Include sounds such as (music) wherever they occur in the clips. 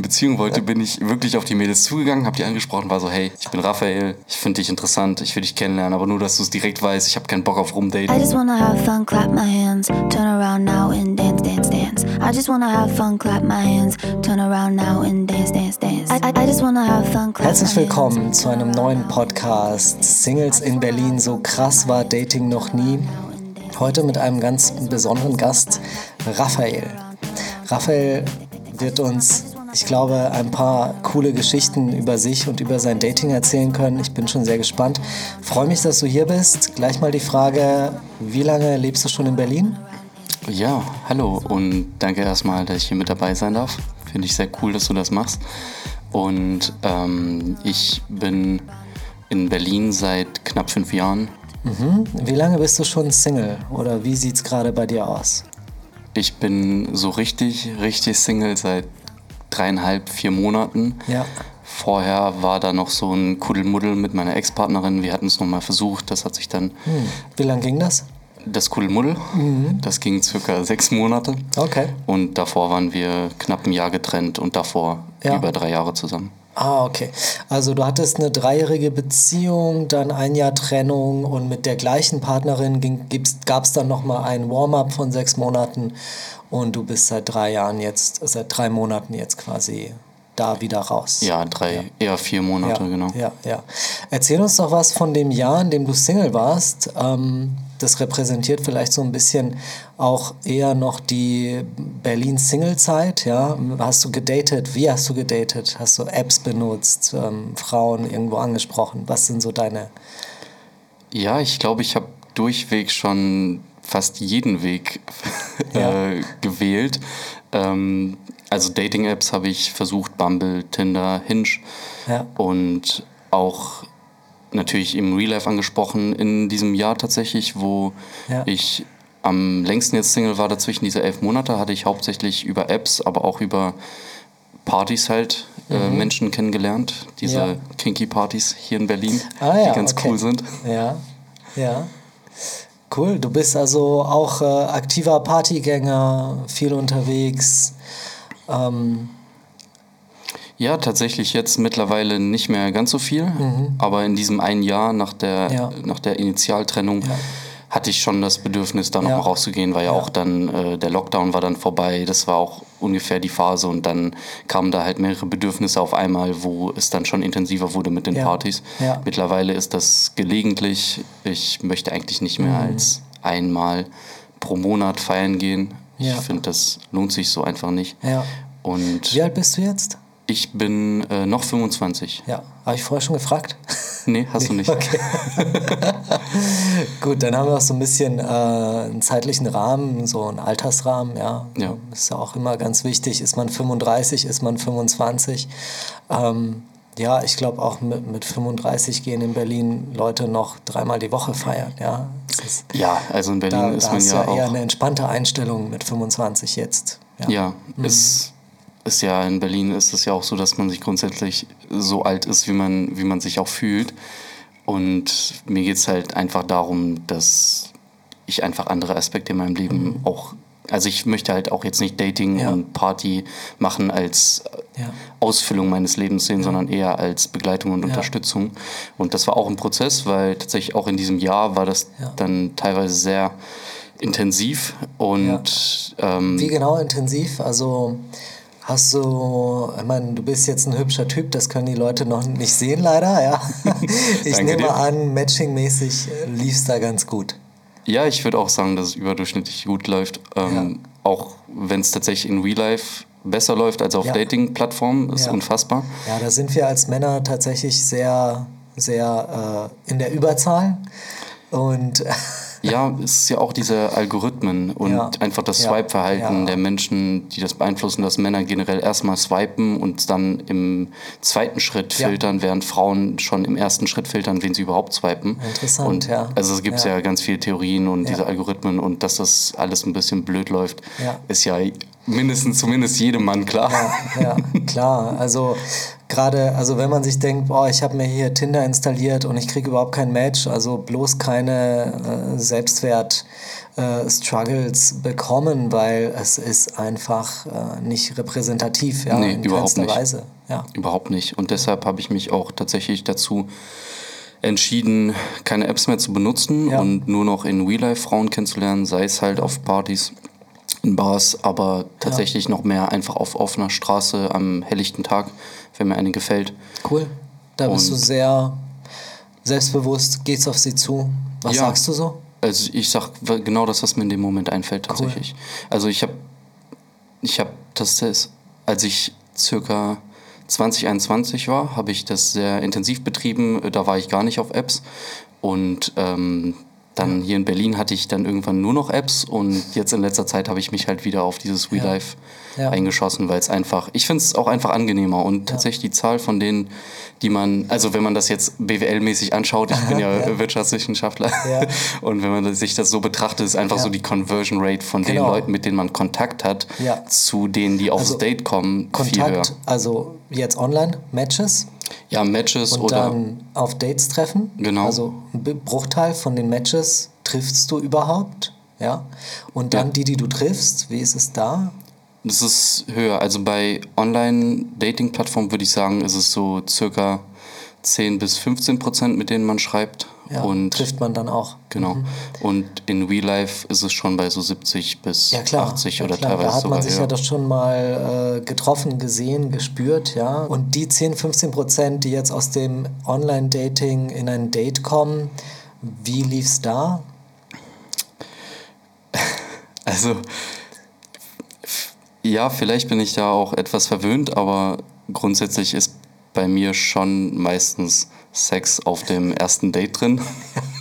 eine Beziehung wollte, bin ich wirklich auf die Mädels zugegangen, habe die angesprochen, war so, hey, ich bin Raphael, ich finde dich interessant, ich will dich kennenlernen, aber nur, dass du es direkt weißt, ich habe keinen Bock auf rumdaten. I just wanna have fun, clap my hands, turn around now and dance, dance, dance. I just wanna have fun, clap my hands, turn around now and dance, dance, dance. I, I, I just wanna have fun, clap Herzlich my willkommen zu einem neuen Podcast Singles in Berlin. So krass war Dating noch nie. Heute mit einem ganz besonderen Gast, Raphael. Raphael wird uns, ich glaube, ein paar coole Geschichten über sich und über sein Dating erzählen können. Ich bin schon sehr gespannt. Freue mich, dass du hier bist. Gleich mal die Frage, wie lange lebst du schon in Berlin? Ja, hallo und danke erstmal, dass ich hier mit dabei sein darf. Finde ich sehr cool, dass du das machst. Und ähm, ich bin in Berlin seit knapp fünf Jahren. Mhm. Wie lange bist du schon Single oder wie sieht es gerade bei dir aus? Ich bin so richtig, richtig Single seit dreieinhalb, vier Monaten. Ja. Vorher war da noch so ein Kuddelmuddel mit meiner Ex-Partnerin. Wir hatten es nochmal versucht. Das hat sich dann, Hm. Wie lange ging das? das Kuddelmuddel, das ging circa sechs Monate. Okay. Und davor waren wir knapp ein Jahr getrennt und davor Ja. über drei Jahre zusammen. Ah, okay. Also du hattest eine dreijährige Beziehung, dann ein Jahr Trennung und mit der gleichen Partnerin gab es dann nochmal ein Warm-up von sechs Monaten und du bist seit drei Jahren jetzt, seit drei Monaten jetzt quasi da wieder raus. Ja, drei, eher vier Monate, ja, genau. Ja, ja. Erzähl uns doch was von dem Jahr, in dem du Single warst. Ähm, das repräsentiert vielleicht so ein bisschen auch eher noch die Berlin-Single-Zeit. Ja? Hast du gedatet? Wie hast du gedatet? Hast du Apps benutzt? Ähm, Frauen irgendwo angesprochen? Was sind so deine... Ja, ich glaube, ich habe durchweg schon fast jeden Weg (laughs) Ja. äh, gewählt. Ähm, also Dating-Apps habe ich versucht, Bumble, Tinder, Hinge Ja. und auch natürlich im Real Life angesprochen in diesem Jahr tatsächlich, wo Ja. ich am längsten jetzt Single war dazwischen diese elf Monate, hatte ich hauptsächlich über Apps, aber auch über Partys halt äh, Menschen kennengelernt. Diese Mhm. Ja. Kinky-Partys hier in Berlin, Ah ja, die ganz okay. cool sind. Ja, ja. Cool, du bist also auch äh, aktiver Partygänger, viel unterwegs. Ähm, Ja, tatsächlich jetzt mittlerweile nicht mehr ganz so viel, aber in diesem einen Jahr nach der, Mhm. Ja. nach der Initialtrennung hatte ich schon das Bedürfnis, da Ja. nochmal rauszugehen, weil ja, auch dann äh, der Lockdown war dann vorbei, das war auch ungefähr die Phase und dann kamen da halt mehrere Bedürfnisse auf einmal, wo es dann schon intensiver wurde mit den Ja. Partys. Ja. Mittlerweile ist das gelegentlich, ich möchte eigentlich nicht Mhm. mehr als einmal pro Monat feiern gehen. Ja. Ich finde, das lohnt sich so einfach nicht. ja. Und Wie alt bist du jetzt? ich bin äh, noch 25. Ja, habe ich vorher schon gefragt? Nee, hast du nicht. Okay. (laughs) Gut, dann haben wir auch so ein bisschen äh, einen zeitlichen Rahmen, so einen Altersrahmen, ja. Ja. Ist ja auch immer ganz wichtig. Ist man 35, ist man 25? Ähm, ja, ich glaube auch mit, mit 35 gehen in Berlin Leute noch dreimal die Woche feiern, ja. Ist, Ja, also in Berlin da ist da man ja ja eher auch. eine entspannte Einstellung mit 25 jetzt. Ja, es ist ja in Berlin ist es ja auch so, dass man sich grundsätzlich so alt ist, wie man, wie man sich auch fühlt. Und mir geht es halt einfach darum, dass ich einfach andere Aspekte in meinem Leben auch. Also ich möchte halt auch jetzt nicht Dating Ja. und Party machen als Ja. Ausfüllung meines Lebens sehen, sondern eher als Begleitung und Unterstützung. Und das war auch ein Prozess, weil tatsächlich auch in diesem Jahr war das Ja. dann teilweise sehr intensiv und ähm, Wie genau intensiv? Also hast du, ich meine, du bist jetzt ein hübscher Typ, das können die Leute noch nicht sehen leider, ja. (laughs) Ich nehme dir. an, matchingmäßig lief es da ganz gut. Ja, ich würde auch sagen, dass es überdurchschnittlich gut läuft. Ähm, Auch wenn es tatsächlich in Real Life besser läuft als auf Ja. Dating-Plattformen, ist Ja. unfassbar. Ja, da sind wir als Männer tatsächlich sehr, sehr äh, in der Überzahl. Und (laughs) Ja, es ist ja auch diese Algorithmen und Ja. einfach das Ja. Swipe-Verhalten Ja. der Menschen, die das beeinflussen, dass Männer generell erstmal swipen und dann im zweiten Schritt filtern, während Frauen schon im ersten Schritt filtern, wen sie überhaupt swipen. Interessant, und ja. Also es gibt ja. Ganz viele Theorien und diese Algorithmen und dass das alles ein bisschen blöd läuft, ist ja mindestens zumindest jedem Mann klar. Ja, ja klar. Also gerade, also wenn man sich denkt, boah, ich habe mir hier Tinder installiert und ich kriege überhaupt kein Match, also bloß keine äh, Selbstwert. Äh, Struggles bekommen, weil es ist einfach äh, nicht repräsentativ, ja, Nee, in überhaupt nicht. Weise. Ja. Überhaupt nicht. Und deshalb habe ich mich auch tatsächlich dazu entschieden, keine Apps mehr zu benutzen Ja. und nur noch in Real Life Frauen kennenzulernen, sei es halt auf Partys, in Bars, aber tatsächlich noch mehr einfach auf offener Straße am helllichten Tag, wenn mir eine gefällt. Cool. Da bist du Und- sehr selbstbewusst, gehst auf sie zu. Was Ja. sagst du so? Also ich sag genau das, was mir in dem Moment einfällt tatsächlich. Also ich habe, ich habe das, das, als ich circa 2021 war, habe ich das sehr intensiv betrieben. Da war ich gar nicht auf Apps und ähm, dann hier in Berlin hatte ich dann irgendwann nur noch Apps und jetzt in letzter Zeit habe ich mich halt wieder auf dieses Real Ja. Ja. eingeschossen, weil es einfach, ich finde es auch einfach angenehmer und tatsächlich die Zahl von denen, die man, also wenn man das jetzt BWL-mäßig anschaut, ich bin (laughs) ja. Wirtschaftswissenschaftler (laughs) und wenn man sich das so betrachtet, ist einfach so die Conversion Rate von den Genau. Leuten, mit denen man Kontakt hat, zu denen, die aufs Also Date kommen, viel höher. Kontakt, also jetzt online, Matches Ja, Matches und oder dann auf Dates treffen. Genau. Also ein Bruchteil von den Matches triffst du überhaupt. Ja. Und dann Ja. die, die du triffst, wie ist es da? das ist höher. Also bei Online-Dating-Plattformen würde ich sagen, ist es so circa 10 bis 15 Prozent, mit denen man schreibt. Ja, und trifft man dann auch. Genau. Und in Real Life ist es schon bei so 70 bis Ja klar, 80 ja, oder klar. teilweise da hat sogar man sich höher. ja doch schon mal äh, getroffen, gesehen, gespürt, ja. Und die 10, 15 Prozent, die jetzt aus dem Online-Dating in ein Date kommen, wie lief's da? (laughs) Also, ja, vielleicht bin ich da auch etwas verwöhnt, aber grundsätzlich ist bei mir schon meistens Sex auf dem ersten Date drin.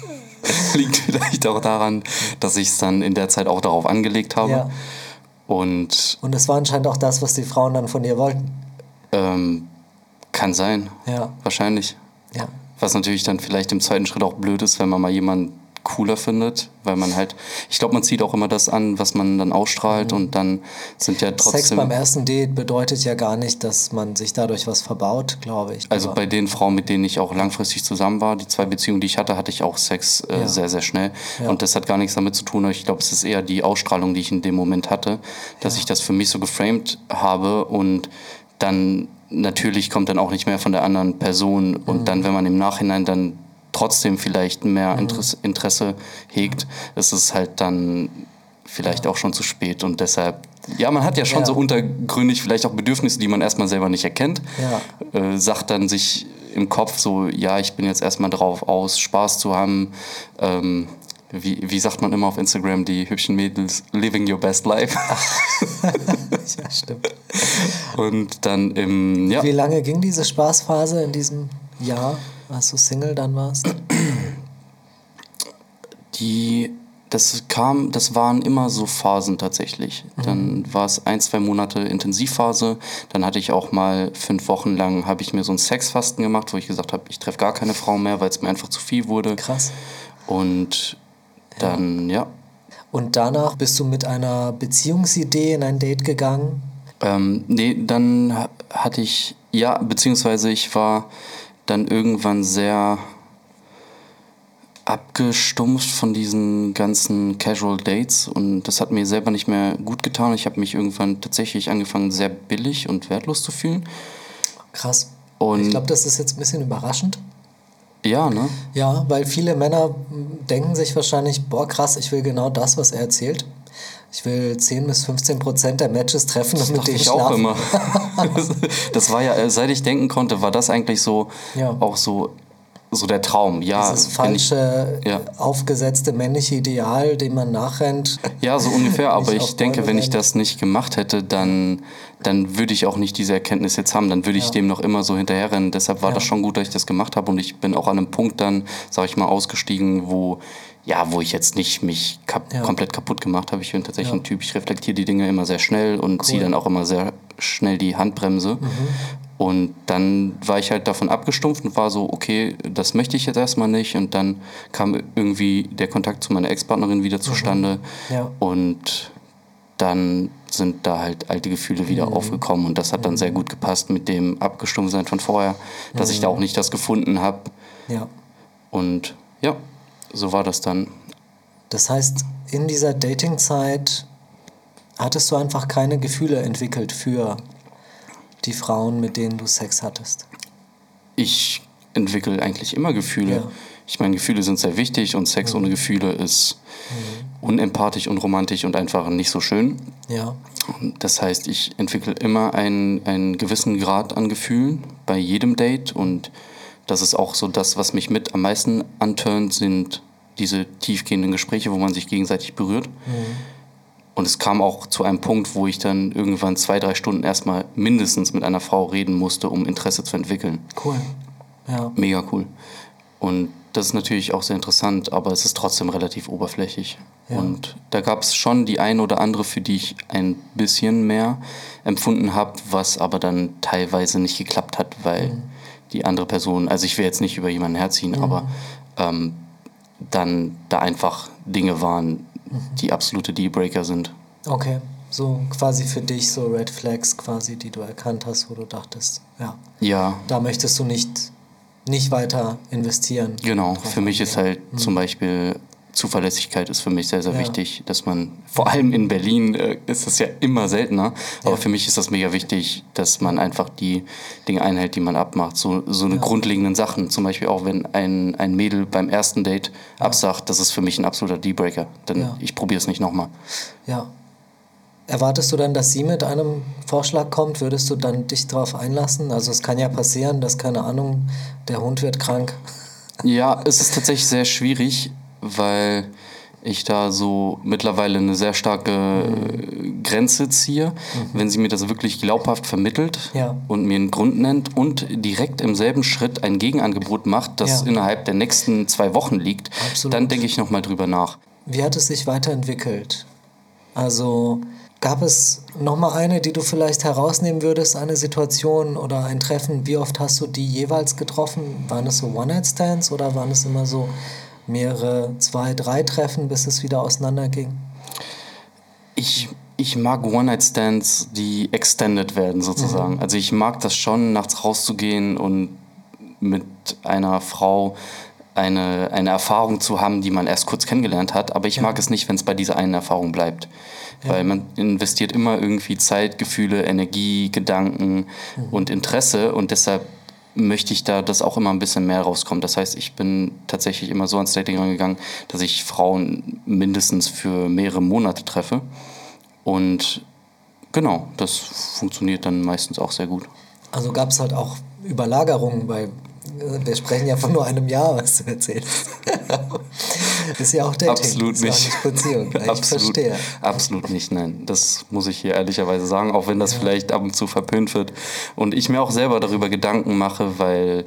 (laughs) Liegt vielleicht auch daran, dass ich es dann in der Zeit auch darauf angelegt habe. Ja. Und Und das war anscheinend auch das, was die Frauen dann von dir wollten. ähm, kann sein, Ja, wahrscheinlich. ja. Was natürlich dann vielleicht im zweiten Schritt auch blöd ist, wenn man mal jemanden cooler findet, weil man halt, ich glaube, man zieht auch immer das an, was man dann ausstrahlt und dann sind ja trotzdem. Sex beim ersten Date bedeutet ja gar nicht, dass man sich dadurch was verbaut, glaube ich. Also bei den Frauen, mit denen ich auch langfristig zusammen war, die zwei Beziehungen, die ich hatte, hatte ich auch Sex äh, Ja. sehr, sehr schnell. Ja. Und das hat gar nichts damit zu tun. Ich glaube, es ist eher die Ausstrahlung, die ich in dem Moment hatte, dass ich das für mich so geframed habe und dann natürlich kommt dann auch nicht mehr von der anderen Person. Und Mhm. dann, wenn man im Nachhinein dann trotzdem vielleicht mehr Interesse, Interesse hegt, ist es halt dann vielleicht auch schon zu spät und deshalb, ja, man hat ja schon Ja. so untergründig vielleicht auch Bedürfnisse, die man erstmal selber nicht erkennt Ja. äh, sagt dann sich im Kopf so, ja, ich bin jetzt erstmal drauf aus, Spaß zu haben. Ähm, wie, wie sagt man immer auf Instagram, die hübschen Mädels, living your best life. (laughs) ja, stimmt. Und dann im, ja, Wie lange ging diese Spaßphase in diesem Jahr, als du Single dann warst? die, das kam, das waren immer so Phasen tatsächlich. Dann war es ein, zwei Monate Intensivphase. Dann hatte ich auch mal fünf Wochen lang, habe ich mir so ein Sexfasten gemacht, wo ich gesagt habe, ich treffe gar keine Frau mehr, weil es mir einfach zu viel wurde. Krass. Und dann, ja, Und danach bist du mit einer Beziehungsidee in ein Date gegangen? Ähm, nee, dann ha- hatte ich, ja, beziehungsweise ich war dann irgendwann sehr abgestumpft von diesen ganzen Casual Dates und das hat mir selber nicht mehr gut getan. Ich habe mich irgendwann tatsächlich angefangen, sehr billig und wertlos zu fühlen. Krass. Und- ich glaube, das ist jetzt ein bisschen überraschend. Ja, ne? Ja, weil viele Männer denken sich wahrscheinlich, boah, krass, ich will genau das, was er erzählt. Ich will 10 bis 15 Prozent der Matches treffen und mit denen ich auch schlafen. immer. Das, (laughs) das war ja, äh, seit ich denken konnte, war das eigentlich so Ja. auch so, so der Traum. Ja, Dieses wenn ich- falsche, Ja. aufgesetzte männliche Ideal, dem man nachrennt. (laughs) Ja, so ungefähr. Aber ich denke, wenn ich das nicht gemacht hätte, dann, dann würde ich auch nicht diese Erkenntnis jetzt haben. Dann würde ich Ja. dem noch immer so hinterherrennen. Deshalb war Ja. das schon gut, dass ich das gemacht habe. Und ich bin auch an einem Punkt dann, sag ich mal, ausgestiegen, wo, ja, wo ich jetzt nicht mich kap Ja. komplett kaputt gemacht habe. Ich bin tatsächlich Ja. ein Typ, ich reflektiere die Dinge immer sehr schnell und ziehe dann auch immer sehr schnell die Handbremse. Mhm. Und dann war ich halt davon abgestumpft und war so, okay, das möchte ich jetzt erstmal nicht. Und dann kam irgendwie der Kontakt zu meiner Ex-Partnerin wieder zustande. Mhm. Ja. Und dann sind da halt alte Gefühle wieder Mhm. aufgekommen und das hat dann sehr gut gepasst mit dem Abgestumpfsein von vorher, dass ich da Mhm. auch nicht das gefunden habe Ja. und ja, so war das dann. Das heißt, in dieser Datingzeit hattest du einfach keine Gefühle entwickelt für die Frauen, mit denen du Sex hattest. Ich entwickle eigentlich immer Gefühle. Ja. Mhm. Ich meine, Gefühle sind sehr wichtig und Sex ohne Gefühle ist unempathisch, unromantisch und einfach nicht so schön. Ja. Das heißt, ich entwickle immer einen, einen gewissen Grad an Gefühlen bei jedem Date und das ist auch so das, was mich mit am meisten anturnt, sind diese tiefgehenden Gespräche, wo man sich gegenseitig berührt. Und es kam auch zu einem Punkt, wo ich dann irgendwann zwei, drei Stunden erstmal mindestens mit einer Frau reden musste, um Interesse zu entwickeln. Cool. Ja. Mega cool. Und das ist natürlich auch sehr interessant, aber es ist trotzdem relativ oberflächlich. Ja. Und da gab es schon die ein oder andere, für die ich ein bisschen mehr empfunden habe, was aber dann teilweise nicht geklappt hat, weil Mhm. Die andere Person, also ich will jetzt nicht über jemanden herziehen, aber ähm, dann da einfach Dinge waren, Mhm. die absolute Dealbreaker sind. Okay. So quasi für dich so Red Flags quasi, die du erkannt hast, wo du dachtest, ja, Ja, da möchtest du nicht, nicht weiter investieren. Genau, für mich ist halt zum Beispiel Zuverlässigkeit ist für mich sehr, sehr Ja. wichtig, dass man, vor allem in Berlin äh, ist das ja immer seltener, aber für mich ist das mega wichtig, dass man einfach die Dinge einhält, die man abmacht. So, so eine grundlegenden Sachen, zum Beispiel auch wenn ein, ein Mädel beim ersten Date absagt, das ist für mich ein absoluter Dealbreaker, denn Ja. ich probiere es nicht nochmal. Ja. Erwartest du dann, dass sie mit einem Vorschlag kommt? Würdest du dann dich darauf einlassen? Also es kann ja passieren, dass, keine Ahnung, der Hund wird krank. Ja, es ist tatsächlich sehr schwierig, weil ich da so mittlerweile eine sehr starke äh, Grenze ziehe. Wenn sie mir das wirklich glaubhaft vermittelt Ja. und mir einen Grund nennt und direkt im selben Schritt ein Gegenangebot macht, das Ja. innerhalb der nächsten zwei Wochen liegt, Absolut. dann denke ich nochmal drüber nach. Wie hat es sich weiterentwickelt? Also gab es nochmal eine, die du vielleicht herausnehmen würdest, eine Situation oder ein Treffen? Wie oft hast du die jeweils getroffen? Waren es so One-Night-Stands oder waren es immer so mehrere, zwei, drei Treffen, bis es wieder auseinanderging? Ich, ich mag One-Night-Stands, die extended werden sozusagen. Also ich mag das schon, nachts rauszugehen und mit einer Frau eine, eine Erfahrung zu haben, die man erst kurz kennengelernt hat. Aber ich mag es nicht, wenn es bei dieser einen Erfahrung bleibt. Weil man investiert immer irgendwie Zeit, Gefühle, Energie, Gedanken und Interesse und deshalb möchte ich da, dass auch immer ein bisschen mehr rauskommt. Das heißt, ich bin tatsächlich immer so ans Dating rangegangen, dass ich Frauen mindestens für mehrere Monate treffe. Und genau, das funktioniert dann meistens auch sehr gut. Also gab es halt auch Überlagerungen äh, Wir sprechen ja von nur einem Jahr, was du erzählst. Ist ja auch Dating. Absolut ist ja nicht. auch nicht Beziehung. (laughs) Ich absolut, verstehe. absolut nicht, nein. Das muss ich hier ehrlicherweise sagen, auch wenn das vielleicht ab und zu verpönt wird. Und ich mir auch selber darüber Gedanken mache, weil,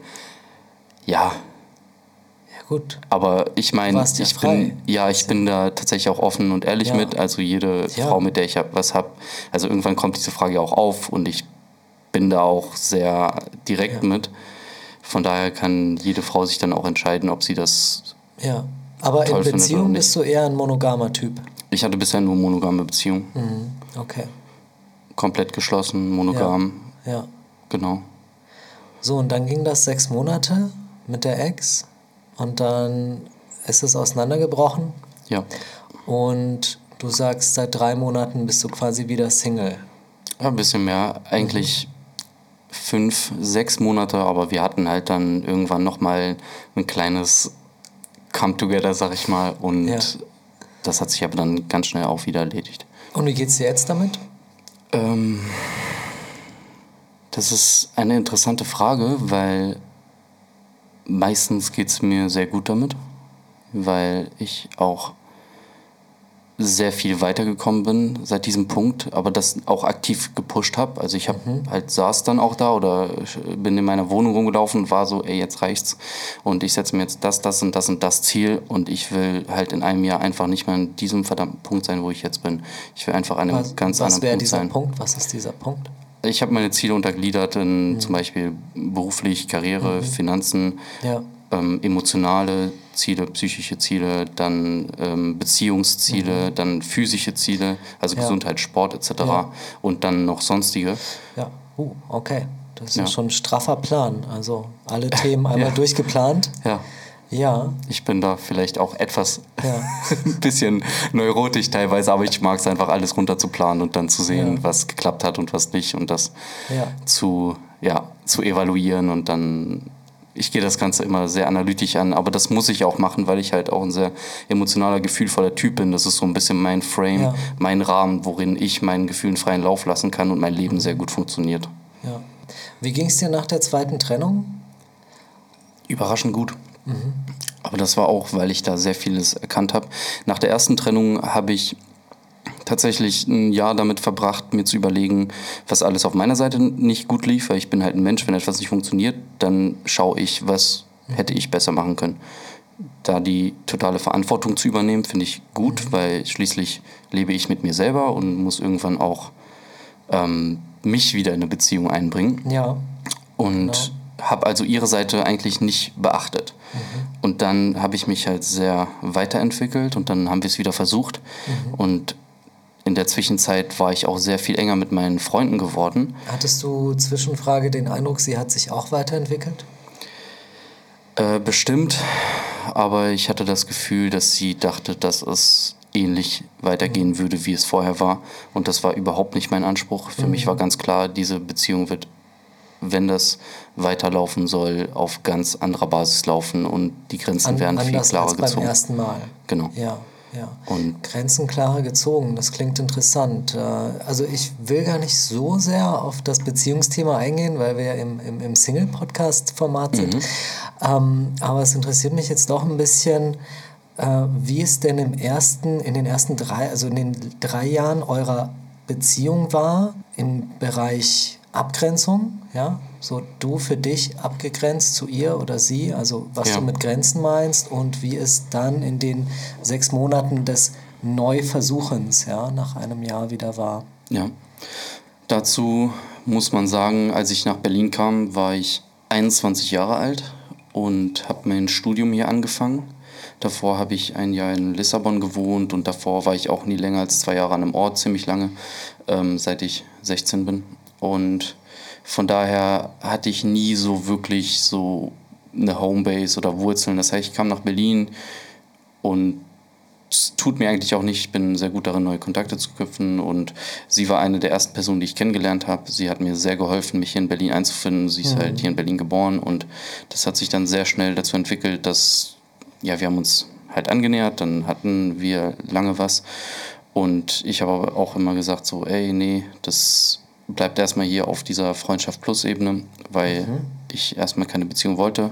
ja, Ja, gut. aber ich meine, ja ich bin, ja, ich bin da tatsächlich auch offen und ehrlich Ja. mit. Also jede Ja. Frau, mit der ich was habe, also irgendwann kommt diese Frage auch auf und ich bin da auch sehr direkt mit. Von daher kann jede Frau sich dann auch entscheiden, ob sie das. Ja. Aber in Beziehung bist du eher ein monogamer Typ. Ich hatte bisher nur monogame Beziehungen. Mhm. Okay. Komplett geschlossen, monogam. Ja. Genau. So, und dann ging das sechs Monate mit der Ex und dann ist es auseinandergebrochen Ja. und du sagst, seit drei Monaten bist du quasi wieder Single. Ja, ein bisschen mehr. Eigentlich fünf, sechs Monate, aber wir hatten halt dann irgendwann nochmal ein kleines Come-Together, sag ich mal. Und Ja. das hat sich aber dann ganz schnell auch wieder erledigt. Und wie geht's dir jetzt damit? Ähm, das ist eine interessante Frage, weil meistens geht es mir sehr gut damit, weil ich auch sehr viel weitergekommen bin seit diesem Punkt, aber das auch aktiv gepusht habe. Also ich habe halt saß dann auch da oder bin in meiner Wohnung rumgelaufen und war so, ey, jetzt reicht's und ich setze mir jetzt das, das und das und das Ziel und ich will halt in einem Jahr einfach nicht mehr in diesem verdammten Punkt sein, wo ich jetzt bin. Ich will einfach an einem Was, ganz was anderen Punkt dieser sein. Punkt? Was ist dieser Punkt? Ich habe meine Ziele untergliedert in zum Beispiel beruflich, Karriere, Finanzen, Ja. Ähm, emotionale Ziele, psychische Ziele, dann ähm, Beziehungsziele, dann physische Ziele, also Ja. Gesundheit, Sport etc. Ja. und dann noch sonstige. Ja, uh, okay. Das ist Ja. schon ein straffer Plan. Also alle Themen einmal (laughs) durchgeplant. Ja, Ja, ich bin da vielleicht auch etwas (laughs) ein bisschen neurotisch teilweise, aber ich mag es einfach alles runter zu planen und dann zu sehen, was geklappt hat und was nicht und das zu, ja, zu evaluieren und dann ich gehe das Ganze immer sehr analytisch an, aber das muss ich auch machen, weil ich halt auch ein sehr emotionaler, gefühlvoller Typ bin. Das ist so ein bisschen mein Frame, Ja. mein Rahmen, worin ich meinen Gefühlen freien Lauf lassen kann und mein Leben sehr gut funktioniert. ja. Wie ging es dir nach der zweiten Trennung? Überraschend gut. Aber das war auch, weil ich da sehr vieles erkannt habe. Nach der ersten Trennung habe ich tatsächlich ein Jahr damit verbracht, mir zu überlegen, was alles auf meiner Seite nicht gut lief, weil ich bin halt ein Mensch, wenn etwas nicht funktioniert, dann schaue ich, was hätte ich besser machen können. Da die totale Verantwortung zu übernehmen, finde ich gut, weil schließlich lebe ich mit mir selber und muss irgendwann auch ähm, mich wieder in eine Beziehung einbringen Ja. und habe also ihre Seite eigentlich nicht beachtet. Und dann habe ich mich halt sehr weiterentwickelt und dann haben wir es wieder versucht. Und in der Zwischenzeit war ich auch sehr viel enger mit meinen Freunden geworden. Hattest du Zwischenfrage den Eindruck, sie hat sich auch weiterentwickelt? Äh, bestimmt, aber ich hatte das Gefühl, dass sie dachte, dass es ähnlich weitergehen würde, wie es vorher war. Und das war überhaupt nicht mein Anspruch. Für mich war ganz klar, diese Beziehung wird, wenn das weiterlaufen soll, auf ganz anderer Basis laufen und die Grenzen An, werden viel klarer als beim gezogen. ersten Mal. Genau. Ja, ja. Und Grenzen klarer gezogen, das klingt interessant. Äh, Also ich will gar nicht so sehr auf das Beziehungsthema eingehen, weil wir ja im, im, im Single-Podcast-Format sind. Ähm, aber es interessiert mich jetzt doch ein bisschen, äh, wie es denn im ersten, in den ersten drei, also in den drei Jahren eurer Beziehung war, im Bereich Abgrenzung, ja, so du für dich abgegrenzt zu ihr oder sie, also was Ja. du mit Grenzen meinst und wie es dann in den sechs Monaten des Neuversuchens, ja, nach einem Jahr wieder war. Ja. Dazu muss man sagen, als ich nach Berlin kam, war ich 21 Jahre alt und habe mein Studium hier angefangen. Davor habe ich ein Jahr in Lissabon gewohnt und davor war ich auch nie länger als zwei Jahre an einem Ort, ziemlich lange, ähm, seit ich 16 bin. Und von daher hatte ich nie so wirklich so eine Homebase oder Wurzeln. Das heißt, ich kam nach Berlin und es tut mir eigentlich auch nicht. Ich bin sehr gut darin, neue Kontakte zu knüpfen. Und sie war eine der ersten Personen, die ich kennengelernt habe. Sie hat mir sehr geholfen, mich hier in Berlin einzufinden. Sie ist halt hier in Berlin geboren. Und das hat sich dann sehr schnell dazu entwickelt, dass ja, wir haben uns halt angenähert. Dann hatten wir lange was. Und ich habe aber auch immer gesagt, so, ey, nee, das bleibt erstmal hier auf dieser Freundschaft Plus Ebene, weil ich erstmal keine Beziehung wollte,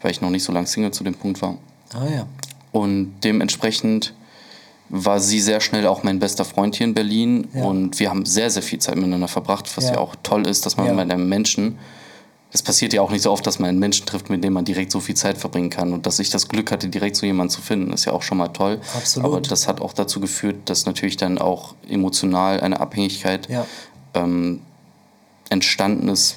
weil ich noch nicht so lange Single zu dem Punkt war. Ah ja. Und dementsprechend war sie sehr schnell auch mein bester Freund hier in Berlin. Ja. Und wir haben sehr, sehr viel Zeit miteinander verbracht, was Ja. ja, auch toll ist, dass man Ja. mit einem Menschen, es passiert ja auch nicht so oft, dass man einen Menschen trifft, mit dem man direkt so viel Zeit verbringen kann. Und dass ich das Glück hatte, direkt so jemanden zu finden, ist ja auch schon mal toll. Absolut. Aber das hat auch dazu geführt, dass natürlich dann auch emotional eine Abhängigkeit Ja. Ähm, entstanden ist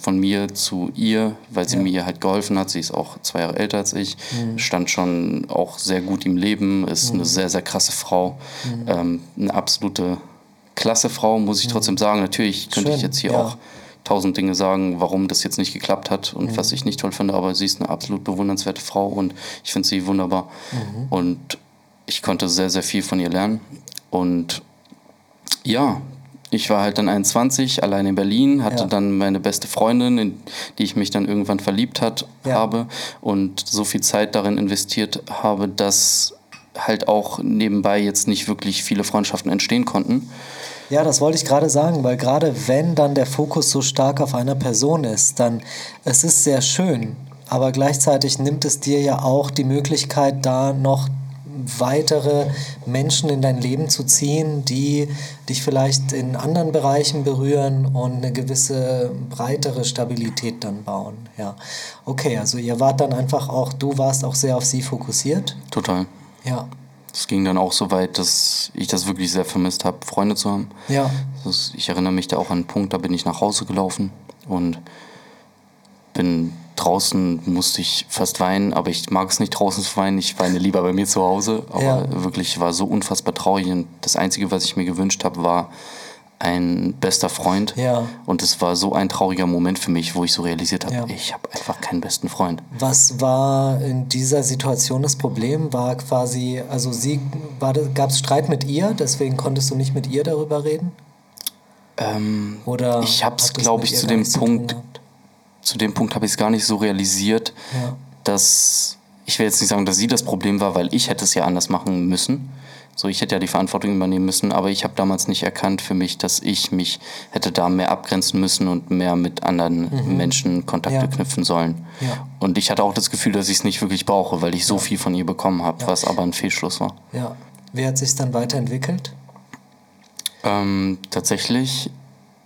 von mir zu ihr, weil sie Ja. mir halt geholfen hat. Sie ist auch zwei Jahre älter als ich, Mhm. stand schon auch sehr gut im Leben, ist eine sehr, sehr krasse Frau. Mhm. Ähm, eine absolute klasse Frau, muss ich trotzdem sagen. Natürlich könnte Schön, ich jetzt hier ja. auch tausend Dinge sagen, warum das jetzt nicht geklappt hat und Mhm. was ich nicht toll finde, aber sie ist eine absolut bewundernswerte Frau und ich finde sie wunderbar. Mhm. Und ich konnte sehr, sehr viel von ihr lernen. Und ja, ich war halt dann 21, allein in Berlin, hatte Ja. dann meine beste Freundin, in die ich mich dann irgendwann verliebt hat, Ja. habe und so viel Zeit darin investiert habe, dass halt auch nebenbei jetzt nicht wirklich viele Freundschaften entstehen konnten. Ja, das wollte ich gerade sagen, weil gerade wenn dann der Fokus so stark auf einer Person ist, dann es ist sehr schön, aber gleichzeitig nimmt es dir ja auch die Möglichkeit, da noch weitere Menschen in dein Leben zu ziehen, die dich vielleicht in anderen Bereichen berühren und eine gewisse breitere Stabilität dann bauen. Ja, okay, also ihr wart dann einfach auch, du warst auch sehr auf sie fokussiert. Total. Ja, Es ging dann auch so weit, dass ich das wirklich sehr vermisst habe, Freunde zu haben. ja, ich erinnere mich da auch an einen Punkt, da bin ich nach Hause gelaufen und bin draußen musste ich fast weinen, aber ich mag es nicht draußen zu weinen. Ich weine lieber bei mir zu Hause. Aber Ja. wirklich war so unfassbar traurig. Und das Einzige, was ich mir gewünscht habe, war ein bester Freund. Ja. Und es war so ein trauriger Moment für mich, wo ich so realisiert habe, Ja. ich habe einfach keinen besten Freund. Was war in dieser Situation das Problem? War quasi, also sie, gab es Streit mit ihr, deswegen konntest du nicht mit ihr darüber reden? Ähm, Oder Ich hab's, hat das glaub mit ich, zu dem Punkt- gehabt? Zu dem Punkt habe ich es gar nicht so realisiert, Ja. dass ich will jetzt nicht sagen, dass sie das Problem war, weil ich hätte es ja anders machen müssen. So, ich hätte ja die Verantwortung übernehmen müssen, aber ich habe damals nicht erkannt für mich, dass ich mich hätte da mehr abgrenzen müssen und mehr mit anderen Menschen Kontakte Mhm. Ja. knüpfen sollen. Ja. Und ich hatte auch das Gefühl, dass ich es nicht wirklich brauche, weil ich so viel von ihr bekommen habe, Ja. was aber ein Fehlschluss war. Ja. Wie hat sich dann weiterentwickelt? Ähm, tatsächlich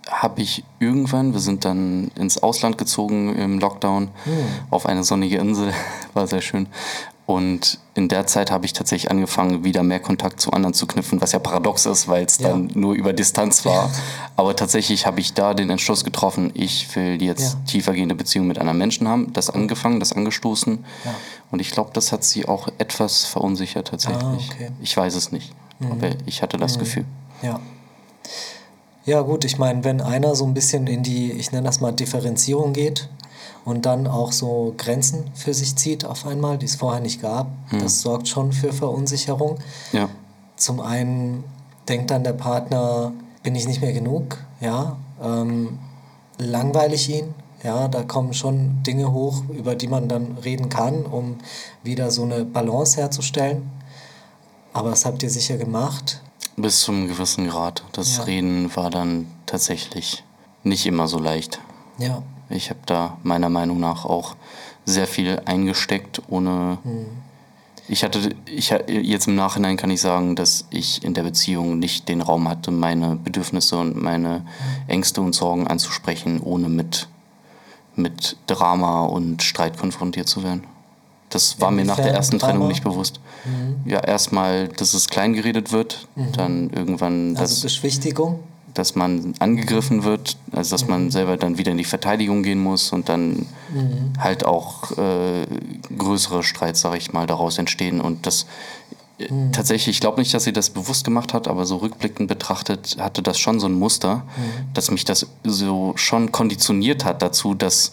habe ich irgendwann, wir sind dann ins Ausland gezogen im Lockdown auf eine sonnige Insel, (laughs) war sehr schön. Und in der Zeit habe ich tatsächlich angefangen, wieder mehr Kontakt zu anderen zu knüpfen, was ja paradox ist, weil es Ja. dann nur über Distanz war. (laughs) Aber tatsächlich habe ich da den Entschluss getroffen, ich will jetzt Ja. tiefergehende Beziehungen mit anderen Menschen haben. Das angefangen, das angestoßen. Ja. Und ich glaube, das hat sie auch etwas verunsichert tatsächlich. Ah, okay. Ich weiß es nicht. Aber ich hatte das Gefühl. Ja. Ja, gut, ich meine, wenn einer so ein bisschen in die, ich nenne das mal Differenzierung geht und dann auch so Grenzen für sich zieht auf einmal, die es vorher nicht gab, das sorgt schon für Verunsicherung. Ja. Zum einen denkt dann der Partner, bin ich nicht mehr genug, ja, ähm, langweile ich ihn, ja, da kommen schon Dinge hoch, über die man dann reden kann, um wieder so eine Balance herzustellen. Aber das habt ihr sicher gemacht. Bis zum gewissen Grad. Das Ja. Reden war dann tatsächlich nicht immer so leicht. Ja, Ich habe da meiner Meinung nach auch sehr viel eingesteckt, ohne. Hm. Ich hatte, ich, jetzt im Nachhinein kann ich sagen, dass ich in der Beziehung nicht den Raum hatte, meine Bedürfnisse und meine Hm. Ängste und Sorgen anzusprechen, ohne mit, mit Drama und Streit konfrontiert zu werden. Das war mir nach der ersten? Trennung nicht bewusst. Ja, erstmal, dass es klein geredet wird, dann irgendwann, also dass, Beschwichtigung. dass man angegriffen wird, also dass man selber dann wieder in die Verteidigung gehen muss und dann halt auch äh, größere Streits, sag ich mal, daraus entstehen. Und das äh, tatsächlich, ich glaube nicht, dass sie das bewusst gemacht hat, aber so rückblickend betrachtet hatte das schon so ein Muster, dass mich das so schon konditioniert hat dazu, dass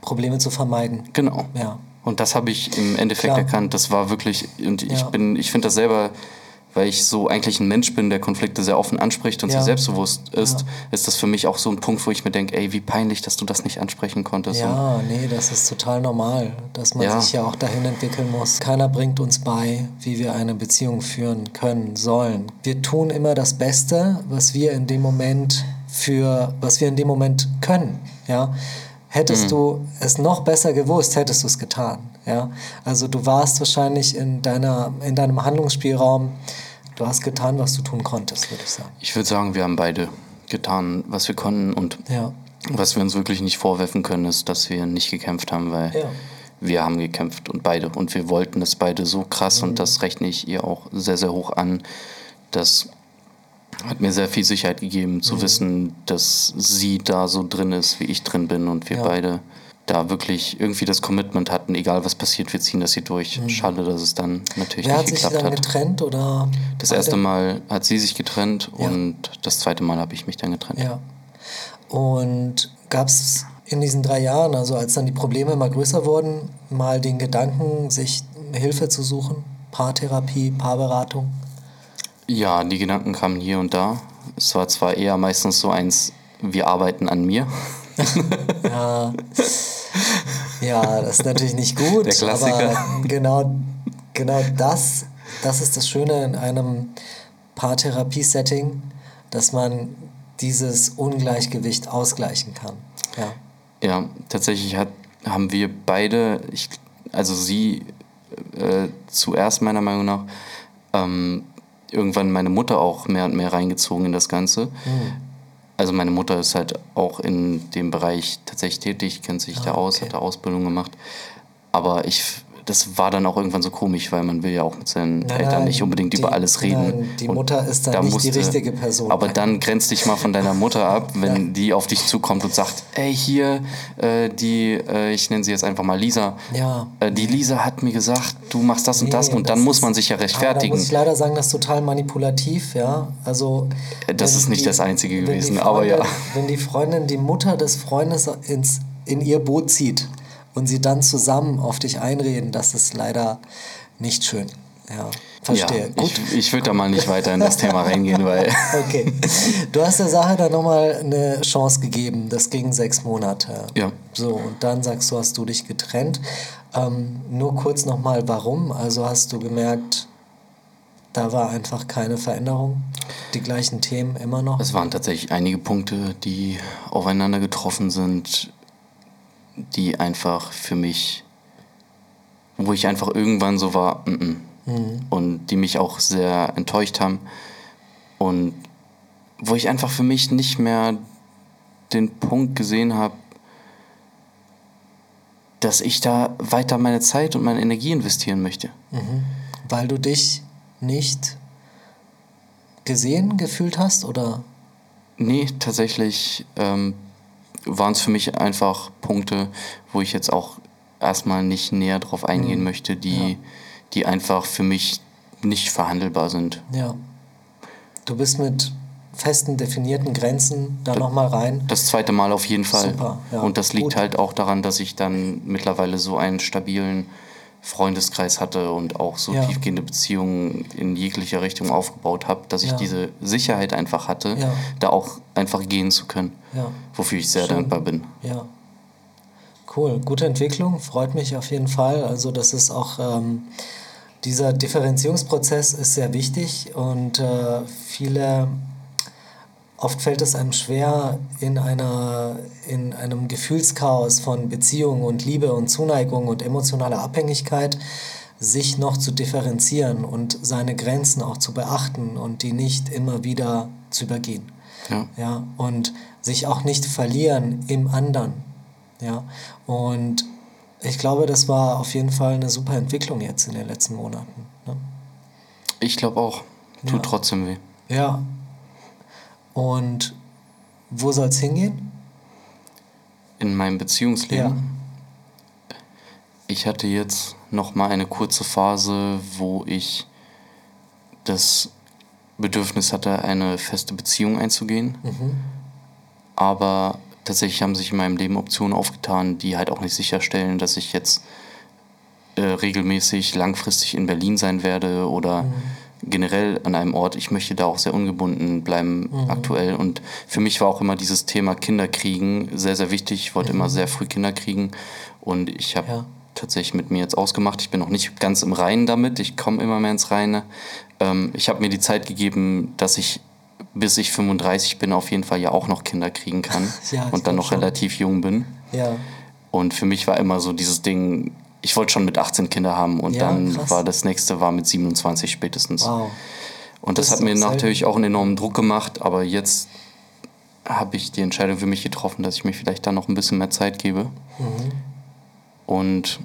Probleme zu vermeiden. Genau. Ja. Und das habe ich im Endeffekt Klar. erkannt. Das war wirklich, und ich Ja. bin, ich finde das selber, weil ich so eigentlich ein Mensch bin, der Konflikte sehr offen anspricht und Ja. sehr selbstbewusst ist, Ja. ist das für mich auch so ein Punkt, wo ich mir denke, ey, wie peinlich, dass du das nicht ansprechen konntest. Und Ja, nee, das ist total normal, dass man Ja. sich ja auch dahin entwickeln muss. Keiner bringt uns bei, wie wir eine Beziehung führen können, sollen. Wir tun immer das Beste, was wir in dem Moment für, was wir in dem Moment können, ja. Hättest Mhm. du es noch besser gewusst, hättest du es getan, ja. Also du warst wahrscheinlich in deiner, in deinem Handlungsspielraum, du hast getan, was du tun konntest, würde ich sagen. Ich würde sagen, wir haben beide getan, was wir konnten und Ja, was wir uns wirklich nicht vorwerfen können, ist, dass wir nicht gekämpft haben, weil Ja. wir haben gekämpft und beide. Und wir wollten das beide so krass Mhm. und das rechne ich ihr auch sehr, sehr hoch an. Das hat mir sehr viel Sicherheit gegeben, Mhm. zu wissen, dass sie da so drin ist, wie ich drin bin und wir Ja. beide da wirklich irgendwie das Commitment hatten, egal was passiert, wir ziehen das hier durch. Schade, dass es dann natürlich Mhm. Wer hat nicht sich geklappt dann hat. getrennt oder? Das erste Mal hat sie sich getrennt Ja. und das zweite Mal habe ich mich dann getrennt. Ja. Und gab es in diesen drei Jahren, also als dann die Probleme immer größer wurden, mal den Gedanken, sich Hilfe zu suchen? Paartherapie, Paarberatung? Ja, die Gedanken kamen hier und da. Es war zwar eher meistens so eins, wir arbeiten an mir. (laughs) Ja, ja das ist natürlich nicht gut. Der Klassiker. Aber genau, genau das, das ist das Schöne in einem Paartherapie-Setting, dass man dieses Ungleichgewicht ausgleichen kann. Ja. Ja, tatsächlich hat, haben wir beide, ich, also sie äh, zuerst meiner Meinung nach, ähm, irgendwann meine Mutter auch mehr und mehr reingezogen in das Ganze. Also meine Mutter ist halt auch in dem Bereich tatsächlich tätig, kennt sich da aus, okay. hat da Ausbildung gemacht. Aber ich, das war dann auch irgendwann so komisch, weil man will ja auch mit seinen nein, Eltern nicht unbedingt die, über alles reden. Nein, die Mutter ist dann da nicht musste, die richtige Person. Aber dann grenzt dich mal von deiner Mutter ab, (laughs) wenn ja. die auf dich zukommt und sagt, ey, hier, äh, die, äh, ich nenne sie jetzt einfach mal Lisa. Ja. Äh, die Lisa hat mir gesagt, du machst das nee, und das und dann muss man sich ja rechtfertigen. Da muss ich leider sagen, das ist total manipulativ, ja. Also das ist nicht die, das Einzige gewesen, Freundin, aber ja. Wenn die Freundin die Mutter des Freundes ins, in ihr Boot zieht und sie dann zusammen auf dich einreden, das ist leider nicht schön. Ja, verstehe. Ja, Gut. Ich, ich würde da mal nicht weiter in das Thema reingehen, weil. (laughs) okay. Du hast der Sache dann nochmal eine Chance gegeben. Das ging sechs Monate. Ja. So, und dann sagst du, hast du dich getrennt. Ähm, nur kurz nochmal, warum? Also hast du gemerkt, da war einfach keine Veränderung? Die gleichen Themen immer noch? Es waren tatsächlich einige Punkte, die aufeinander getroffen sind die einfach für mich, wo ich einfach irgendwann so war, mm -mm. Mhm. und die mich auch sehr enttäuscht haben und wo ich einfach für mich nicht mehr den Punkt gesehen habe, dass ich da weiter meine Zeit und meine Energie investieren möchte. Mhm. Weil du dich nicht gesehen gefühlt hast oder? Nee, tatsächlich ähm, waren es für mich einfach Punkte, wo ich jetzt auch erstmal nicht näher drauf eingehen mhm. möchte, die, ja. die einfach für mich nicht verhandelbar sind. Ja. Du bist mit festen, definierten Grenzen da nochmal rein. Das zweite Mal auf jeden Fall. Super, ja. Und das liegt Gut. halt auch daran, dass ich dann mittlerweile so einen stabilen Freundeskreis hatte und auch so ja. tiefgehende Beziehungen in jeglicher Richtung aufgebaut habe, dass ich ja. diese Sicherheit einfach hatte, ja. da auch einfach gehen zu können. Wofür ich sehr Schön. dankbar bin. Ja. Cool, gute Entwicklung, freut mich auf jeden Fall. Also das ist auch ähm, dieser Differenzierungsprozess ist sehr wichtig und äh, viele Oft fällt es einem schwer, in, einer, in einem Gefühlschaos von Beziehung und Liebe und Zuneigung und emotionaler Abhängigkeit sich noch zu differenzieren und seine Grenzen auch zu beachten und die nicht immer wieder zu übergehen. Ja. Ja, und sich auch nicht verlieren im anderen. Ja, und ich glaube, das war auf jeden Fall eine super Entwicklung jetzt in den letzten Monaten. Ne? Ich glaube auch. Tut ja. trotzdem weh. Ja, und wo soll es hingehen? In meinem Beziehungsleben. Ja. Ich hatte jetzt noch mal eine kurze Phase, wo ich das Bedürfnis hatte, eine feste Beziehung einzugehen. Mhm. Aber tatsächlich haben sich in meinem Leben Optionen aufgetan, die halt auch nicht sicherstellen, dass ich jetzt äh, regelmäßig langfristig in Berlin sein werde oder mhm generell an einem Ort. Ich möchte da auch sehr ungebunden bleiben mhm. aktuell. Und für mich war auch immer dieses Thema Kinderkriegen sehr, sehr wichtig. Ich wollte mhm. immer sehr früh Kinder kriegen. Und ich habe ja. tatsächlich mit mir jetzt ausgemacht. Ich bin noch nicht ganz im Reinen damit. Ich komme immer mehr ins Reine. Ähm, ich habe mir die Zeit gegeben, dass ich bis ich 35 bin, auf jeden Fall ja auch noch Kinder kriegen kann. (laughs) ja, und dann noch schon. relativ jung bin. Ja. Und für mich war immer so dieses Ding, ich wollte schon mit 18 Kinder haben und ja, dann krass. war das nächste war mit 27 spätestens. Wow. Und das, das hat mir natürlich auch einen enormen Druck gemacht, aber jetzt habe ich die Entscheidung für mich getroffen, dass ich mir vielleicht dann noch ein bisschen mehr Zeit gebe. Mhm. Und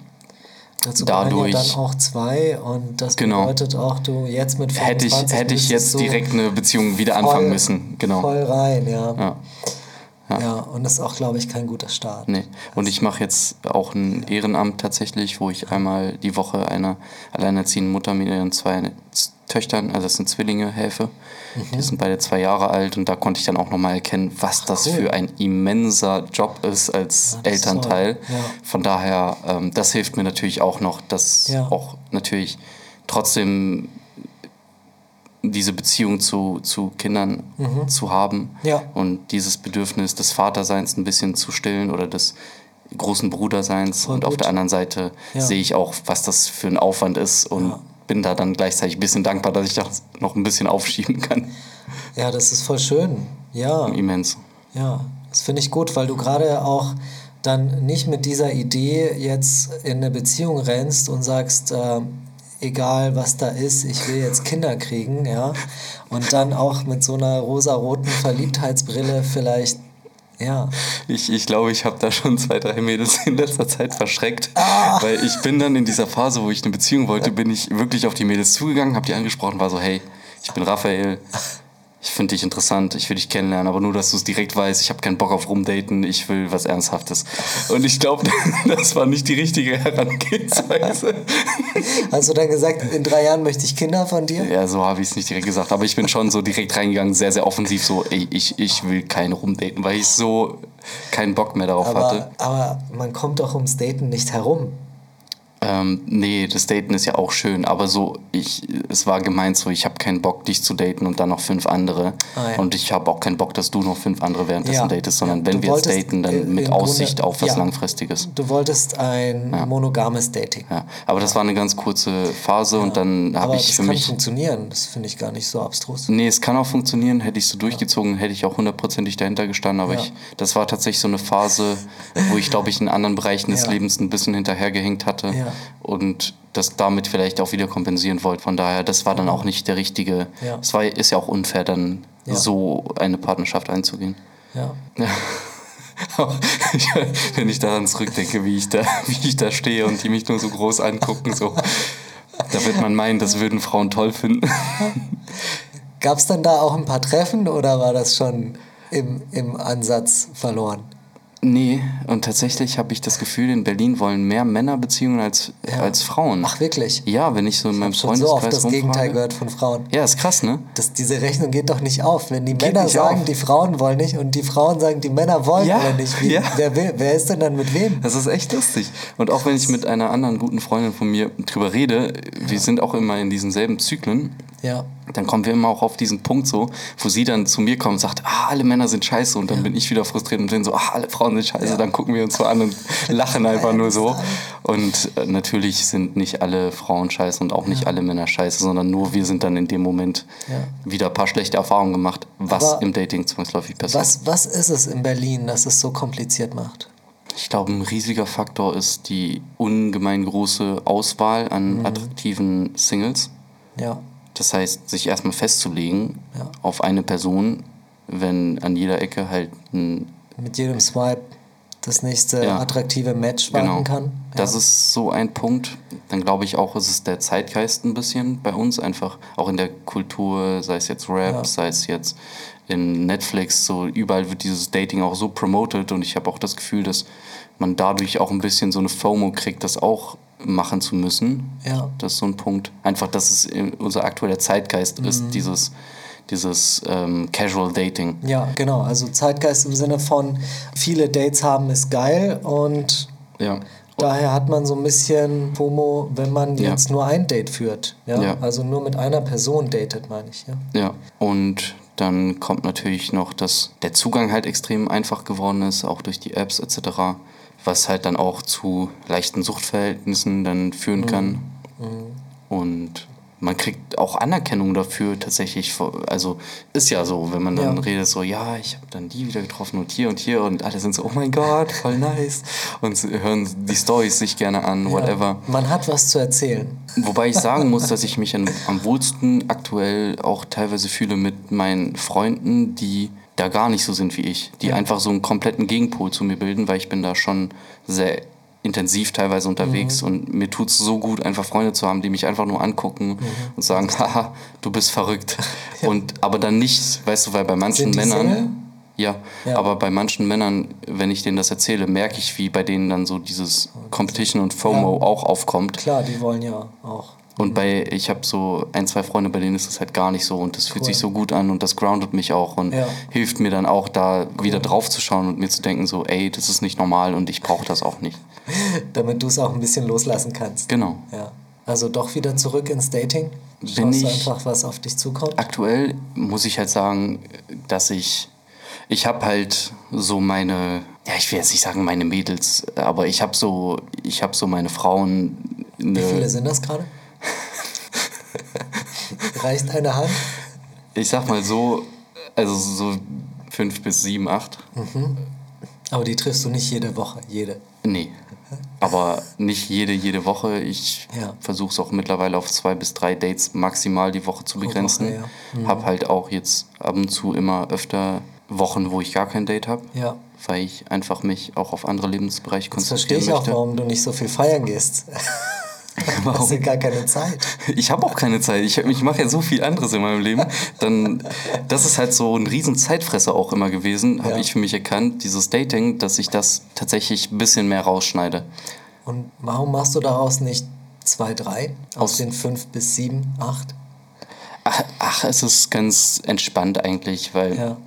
Dazu dadurch ja dann auch zwei und das genau, bedeutet auch, du jetzt mit 25 hätte ich hätte ich jetzt so direkt eine Beziehung wieder voll, anfangen müssen, genau. Voll rein, ja. ja. Und das ist auch, glaube ich, kein guter Start. Nee. Und ich mache jetzt auch ein Ehrenamt tatsächlich, wo ich einmal die Woche einer alleinerziehenden Mutter mit ihren zwei Töchtern, also das sind Zwillinge, helfe. Mhm. Die sind beide zwei Jahre alt und da konnte ich dann auch nochmal erkennen, was Ach, das cool. für ein immenser Job ist als ja, Elternteil. Ja. Von daher, ähm, das hilft mir natürlich auch noch, dass ja. auch natürlich trotzdem diese Beziehung zu, zu Kindern mhm. zu haben ja. und dieses Bedürfnis des Vaterseins ein bisschen zu stillen oder des großen Bruderseins. Voll und gut. auf der anderen Seite ja. sehe ich auch, was das für ein Aufwand ist und ja. bin da dann gleichzeitig ein bisschen dankbar, dass ich das noch ein bisschen aufschieben kann. Ja, das ist voll schön. Ja. Immens. Ja, das finde ich gut, weil du gerade auch dann nicht mit dieser Idee jetzt in eine Beziehung rennst und sagst, äh, egal was da ist, ich will jetzt Kinder kriegen, ja. Und dann auch mit so einer rosaroten Verliebtheitsbrille vielleicht Ja. Ich, ich glaube, ich habe da schon zwei, drei Mädels in letzter Zeit verschreckt. Weil ich bin dann in dieser Phase, wo ich eine Beziehung wollte, bin ich wirklich auf die Mädels zugegangen, habe die angesprochen, war so, hey, ich bin Raphael, ich finde dich interessant, ich will dich kennenlernen, aber nur, dass du es direkt weißt, ich habe keinen Bock auf Rumdaten, ich will was Ernsthaftes. Und ich glaube, (laughs) das war nicht die richtige Herangehensweise. Hast du dann gesagt, in drei Jahren möchte ich Kinder von dir? Ja, so habe ich es nicht direkt gesagt, aber ich bin schon so direkt reingegangen, sehr, sehr offensiv, so, ey, ich, ich will keine Rumdaten, weil ich so keinen Bock mehr darauf hatte. Aber, aber man kommt doch ums Daten nicht herum. Ähm, nee, das Daten ist ja auch schön, aber so, ich, es war gemeint so, ich habe keinen Bock, dich zu daten und dann noch fünf andere. Ah, ja. Und ich habe auch keinen Bock, dass du noch fünf andere währenddessen Ja. datest, sondern Ja, wenn wir jetzt daten, dann mit Aussicht Grunde- auf was. Langfristiges. Du wolltest ein monogames Dating. Ja. Aber das war eine ganz kurze Phase und dann habe ich das für kann mich. funktionieren. Das finde ich gar nicht so abstrus. Nee, es kann auch funktionieren. Hätte ich so durchgezogen, hätte ich auch hundertprozentig dahinter gestanden. Aber ich, das war tatsächlich so eine Phase, wo ich, glaube ich, in anderen Bereichen des. Lebens ein bisschen hinterhergehängt hatte Ja. Und das damit vielleicht auch wieder kompensieren wollte. Von daher, das war dann auch nicht der richtige. Ja. Es war, ist ja auch unfair, dann so eine Partnerschaft einzugehen. Ja. (laughs) Wenn ich daran zurückdenke, wie ich, da, (laughs) wie ich da stehe und die mich nur so groß angucken, so, da wird man meinen, das würden Frauen toll finden. Gab es dann da auch ein paar Treffen oder war das schon im, im Ansatz verloren? Nee, und tatsächlich habe ich das Gefühl, in Berlin wollen mehr Männer Beziehungen als, als Frauen. Ach, wirklich? Ja, wenn ich so in meinem Ich habe schon so oft Freundeskreis das Gegenteil gehört von Frauen. Ja, ist krass, ne? Das, diese Rechnung geht doch nicht auf. Wenn die Männer nicht sagen, auf. die Frauen wollen nicht und die Frauen sagen, die Männer wollen Ja, aber nicht. Wie, ja. wer, wer ist denn dann mit wem? Das ist echt lustig. Und auch wenn ich mit einer anderen guten Freundin von mir drüber rede, wir sind auch immer in diesen selben Zyklen, Ja. dann kommen wir immer auch auf diesen Punkt so, wo sie dann zu mir kommt und sagt, ah, alle Männer sind scheiße. Und dann bin ich wieder frustriert und bin so, ah, alle Frauen sind scheiße. Dann gucken wir uns so an und (laughs) lachen einfach nur so. Und äh, natürlich sind nicht alle Frauen scheiße und auch nicht alle Männer scheiße, sondern nur wir sind dann in dem Moment Ja. wieder ein paar schlechte Erfahrungen gemacht, was Aber im Dating zwangsläufig passiert. Was, was ist es in Berlin, das es so kompliziert macht? Ich glaube, ein riesiger Faktor ist die ungemein große Auswahl an Mhm. attraktiven Singles. Ja. Das heißt, sich erstmal festzulegen Ja. auf eine Person, wenn an jeder Ecke halt ein. Mit jedem Swipe das nächste Ja. attraktive Match warten Genau. kann. Das ist so ein Punkt. Dann glaube ich auch, ist es der Zeitgeist ein bisschen bei uns, einfach auch in der Kultur, sei es jetzt Rap, Ja. sei es jetzt in Netflix, so überall wird dieses Dating auch so promoted und ich habe auch das Gefühl, dass man dadurch auch ein bisschen so eine FOMO kriegt, das auch machen zu müssen. Ja. Das ist so ein Punkt. Einfach, dass es unser aktueller Zeitgeist Mhm. ist, dieses, dieses ähm, Casual Dating. Ja, genau. Also Zeitgeist im Sinne von viele Dates haben ist geil und Ja. daher hat man so ein bisschen FOMO, wenn man Ja. jetzt nur ein Date führt. Ja? Ja. Also nur mit einer Person datet, meine ich. Ja. Ja, und dann kommt natürlich noch, dass der Zugang halt extrem einfach geworden ist, auch durch die Apps etc., was halt dann auch zu leichten Suchtverhältnissen dann führen kann. Und man kriegt auch Anerkennung dafür tatsächlich. Also ist ja so, wenn man dann Ja. redet, so, ja, ich habe dann die wieder getroffen und hier und hier und alle sind so, oh mein Gott, voll nice. Und sie hören die Stories sich gerne an, whatever. Ja. Man hat was zu erzählen. Wobei ich sagen muss, dass ich (laughs) mich am, am wohlsten aktuell auch teilweise fühle mit meinen Freunden, die da gar nicht so sind wie ich. Die Ja. einfach so einen kompletten Gegenpol zu mir bilden, weil ich bin da schon sehr intensiv teilweise unterwegs Mhm. und mir tut es so gut, einfach Freunde zu haben, die mich einfach nur angucken Mhm. und sagen, (laughs) haha, du bist verrückt. Und aber dann nicht, weißt du, weil bei manchen Männern. Single? Ja, Ja. aber bei manchen Männern, wenn ich denen das erzähle, merke ich, wie bei denen dann so dieses Competition und FOMO Ja. auch aufkommt. Klar, die wollen ja auch. Und bei, ich habe so ein, zwei Freunde, bei denen ist das halt gar nicht so und das fühlt Cool. sich so gut an und das groundet mich auch und Ja. hilft mir dann auch da wieder drauf zu schauen und mir zu denken so, ey, das ist nicht normal und ich brauche das auch nicht. (laughs) Damit du es auch ein bisschen loslassen kannst. Genau. Ja. Also doch wieder zurück ins Dating. Bin Schaust du ich- einfach, was auf dich zukommt. Aktuell muss ich halt sagen, dass ich, ich habe halt so meine, ja, ich will jetzt nicht sagen meine Mädels, aber ich habe so, ich habe so meine Frauen. Wie viele Eine, sind das gerade? (laughs) Reicht eine Hand? ich sag mal so, also so fünf bis sieben, acht. Aber die triffst du nicht jede Woche, jede. Nee. Aber nicht jede, jede Woche. Ich Ja. versuche es auch mittlerweile auf zwei bis drei Dates maximal die Woche zu begrenzen. Woche, ja. Mhm. Hab halt auch jetzt ab und zu immer öfter Wochen, wo ich gar kein Date habe, Ja. weil ich einfach mich auch auf andere Lebensbereiche Jetzt verstehe konzentrieren ich auch, möchte. warum du nicht so viel feiern gehst. (laughs) (laughs) Warum? Hast du gar keine Zeit. Ich habe auch keine Zeit. Ich, ich mache ja so viel anderes in meinem Leben. Dann, das ist halt so ein riesen Zeitfresser auch immer gewesen, habe Ja. ich für mich erkannt, dieses Dating, dass ich das tatsächlich ein bisschen mehr rausschneide. Und warum machst du daraus nicht zwei, drei aus Aus- den fünf bis sieben, acht? Ach, ach, es ist ganz entspannt eigentlich, weil Ja.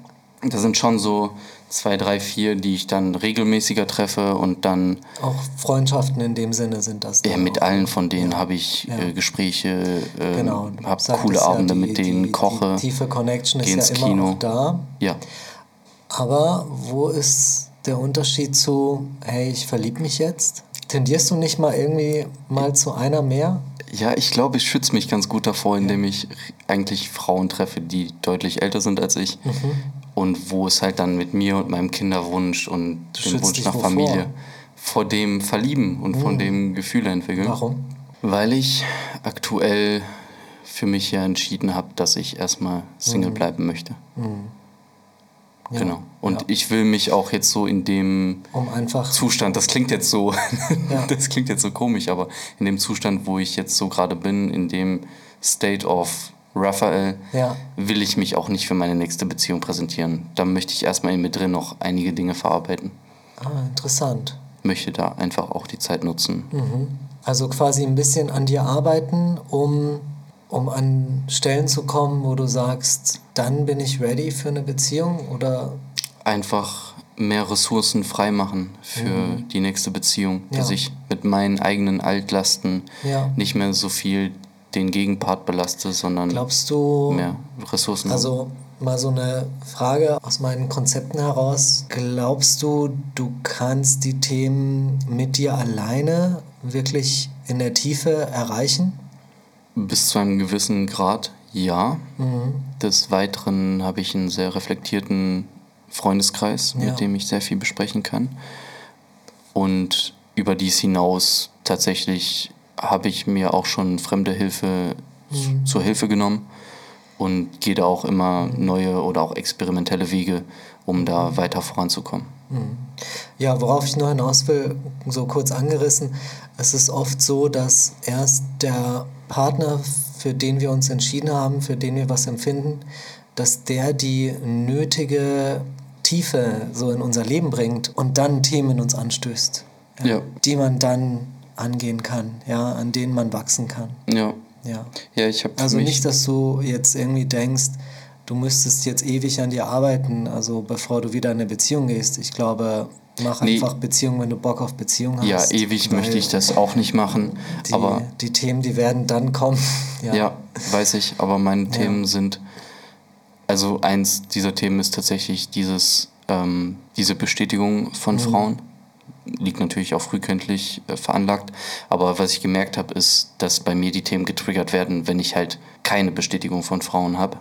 da sind schon so zwei, drei, vier, die ich dann regelmäßiger treffe und dann Auch Freundschaften in dem Sinne sind das. ja, mit auch. allen von denen habe ich Ja. äh, Gespräche, äh, Genau. habe coole ja, Abende die- mit denen, die, koche. Die tiefe Connection ist ins ja immer Kino. auch da. Ja, Aber wo ist der Unterschied zu, hey, ich verliebe mich jetzt? Tendierst du nicht mal irgendwie mal zu einer mehr? Ja, ich glaube, ich schütze mich ganz gut davor, indem ich eigentlich Frauen treffe, die deutlich älter sind als ich. Mhm. Und wo es halt dann mit mir und meinem Kinderwunsch und dem schützt Wunsch nach? Familie vor dem Verlieben und von dem Gefühle entwickeln. Warum? Weil ich aktuell für mich ja entschieden habe, dass ich erstmal Single bleiben möchte. Mhm. Ja, Genau. Und ja. ich will mich auch jetzt so in dem Um. Zustand, das klingt jetzt so, (laughs) Ja. das klingt jetzt so komisch, aber in dem Zustand, wo ich jetzt so gerade bin, in dem State of Raphael, Ja. will ich mich auch nicht für meine nächste Beziehung präsentieren. Da möchte ich erstmal in mir drin noch einige Dinge verarbeiten. Ah, interessant. Möchte da einfach auch die Zeit nutzen. Also quasi ein bisschen an dir arbeiten, um, um an Stellen zu kommen, wo du sagst, dann bin ich ready für eine Beziehung oder Einfach mehr Ressourcen freimachen für die nächste Beziehung, dass Mhm. Ja. ich mit meinen eigenen Altlasten Ja. nicht mehr so viel den Gegenpart belaste, sondern glaubst du, mehr Ressourcen also mal so eine Frage aus meinen Konzepten heraus, glaubst du, du kannst die Themen mit dir alleine wirklich in der Tiefe erreichen? Bis zu einem gewissen Grad, ja. Mhm. Des Weiteren habe ich einen sehr reflektierten Freundeskreis, Ja. mit dem ich sehr viel besprechen kann. Und über dies hinaus tatsächlich habe ich mir auch schon fremde Hilfe Mhm. zur Hilfe genommen und gehe da auch immer neue oder auch experimentelle Wege, um da weiter voranzukommen. Ja, worauf ich nur hinaus will, so kurz angerissen, es ist oft so, dass erst der Partner, für den wir uns entschieden haben, für den wir was empfinden, dass der die nötige Tiefe so in unser Leben bringt und dann Themen in uns anstößt, Ja. die man dann angehen kann, ja, an denen man wachsen kann. Ja, Ja. ja ich habe Also nicht, dass du jetzt irgendwie denkst, du müsstest jetzt ewig an dir arbeiten, also bevor du wieder in eine Beziehung gehst. Ich glaube, mach Nee. einfach Beziehung, wenn du Bock auf Beziehung ja, hast. ewig weil möchte ich das auch nicht machen, Die, aber die Themen, die werden dann kommen. (laughs) Ja. Ja, weiß ich, aber meine Themen sind, also eins dieser Themen ist tatsächlich dieses, ähm, diese Bestätigung von Frauen. Liegt natürlich auch frühkindlich äh, veranlagt, aber was ich gemerkt habe, ist, dass bei mir die Themen getriggert werden, wenn ich halt keine Bestätigung von Frauen habe.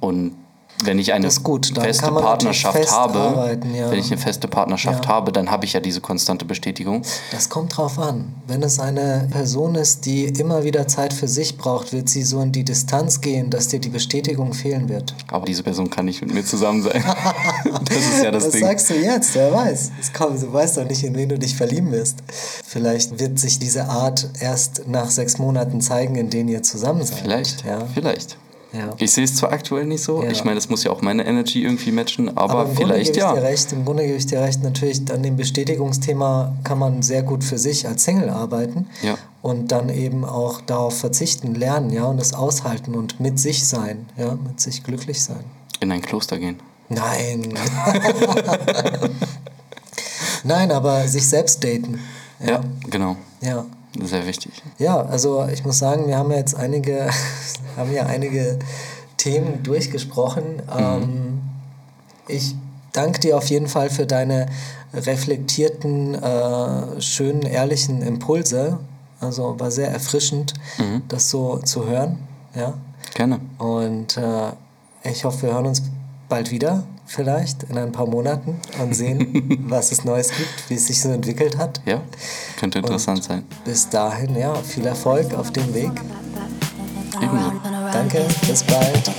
Und wenn ich eine gut, feste Partnerschaft fest habe, ja. wenn ich eine feste Partnerschaft Ja. habe, dann habe ich ja diese konstante Bestätigung. Das kommt drauf an. Wenn es eine Person ist, die immer wieder Zeit für sich braucht, wird sie so in die Distanz gehen, dass dir die Bestätigung fehlen wird. Aber diese Person kann nicht mit mir zusammen sein. (laughs) das ist ja das Was Ding. sagst du jetzt? Wer weiß? Es kommt, du weißt doch nicht, in wen du dich verlieben wirst. Vielleicht wird sich diese Art erst nach sechs Monaten zeigen, in denen ihr zusammen seid. Vielleicht, Ja. vielleicht. Ja. Ich sehe es zwar aktuell nicht so, Ja. ich meine, das muss ja auch meine Energy irgendwie matchen, aber, im Grunde vielleicht gebe ich ja. dir recht. Im Grunde gebe ich dir recht. Natürlich, an dem Bestätigungsthema kann man sehr gut für sich als Single arbeiten Ja. und dann eben auch darauf verzichten, lernen, ja, und es aushalten und mit sich sein, ja, mit sich glücklich sein. In ein Kloster gehen. Nein. (laughs) Nein, aber sich selbst daten. Ja, genau. Ja. Sehr wichtig. Ja, also ich muss sagen, wir haben ja jetzt einige, (laughs) haben ja einige Themen durchgesprochen. Ähm, ich danke dir auf jeden Fall für deine reflektierten, äh, schönen, ehrlichen Impulse. Also war sehr erfrischend, das so zu hören. Ja. Gerne. Und äh, ich hoffe, wir hören uns bald wieder, vielleicht in ein paar Monaten und sehen, (laughs) was es Neues gibt, wie es sich so entwickelt hat. Ja, könnte interessant sein. Bis dahin, ja, viel Erfolg auf dem Weg. Ebenso. Danke, bis bald.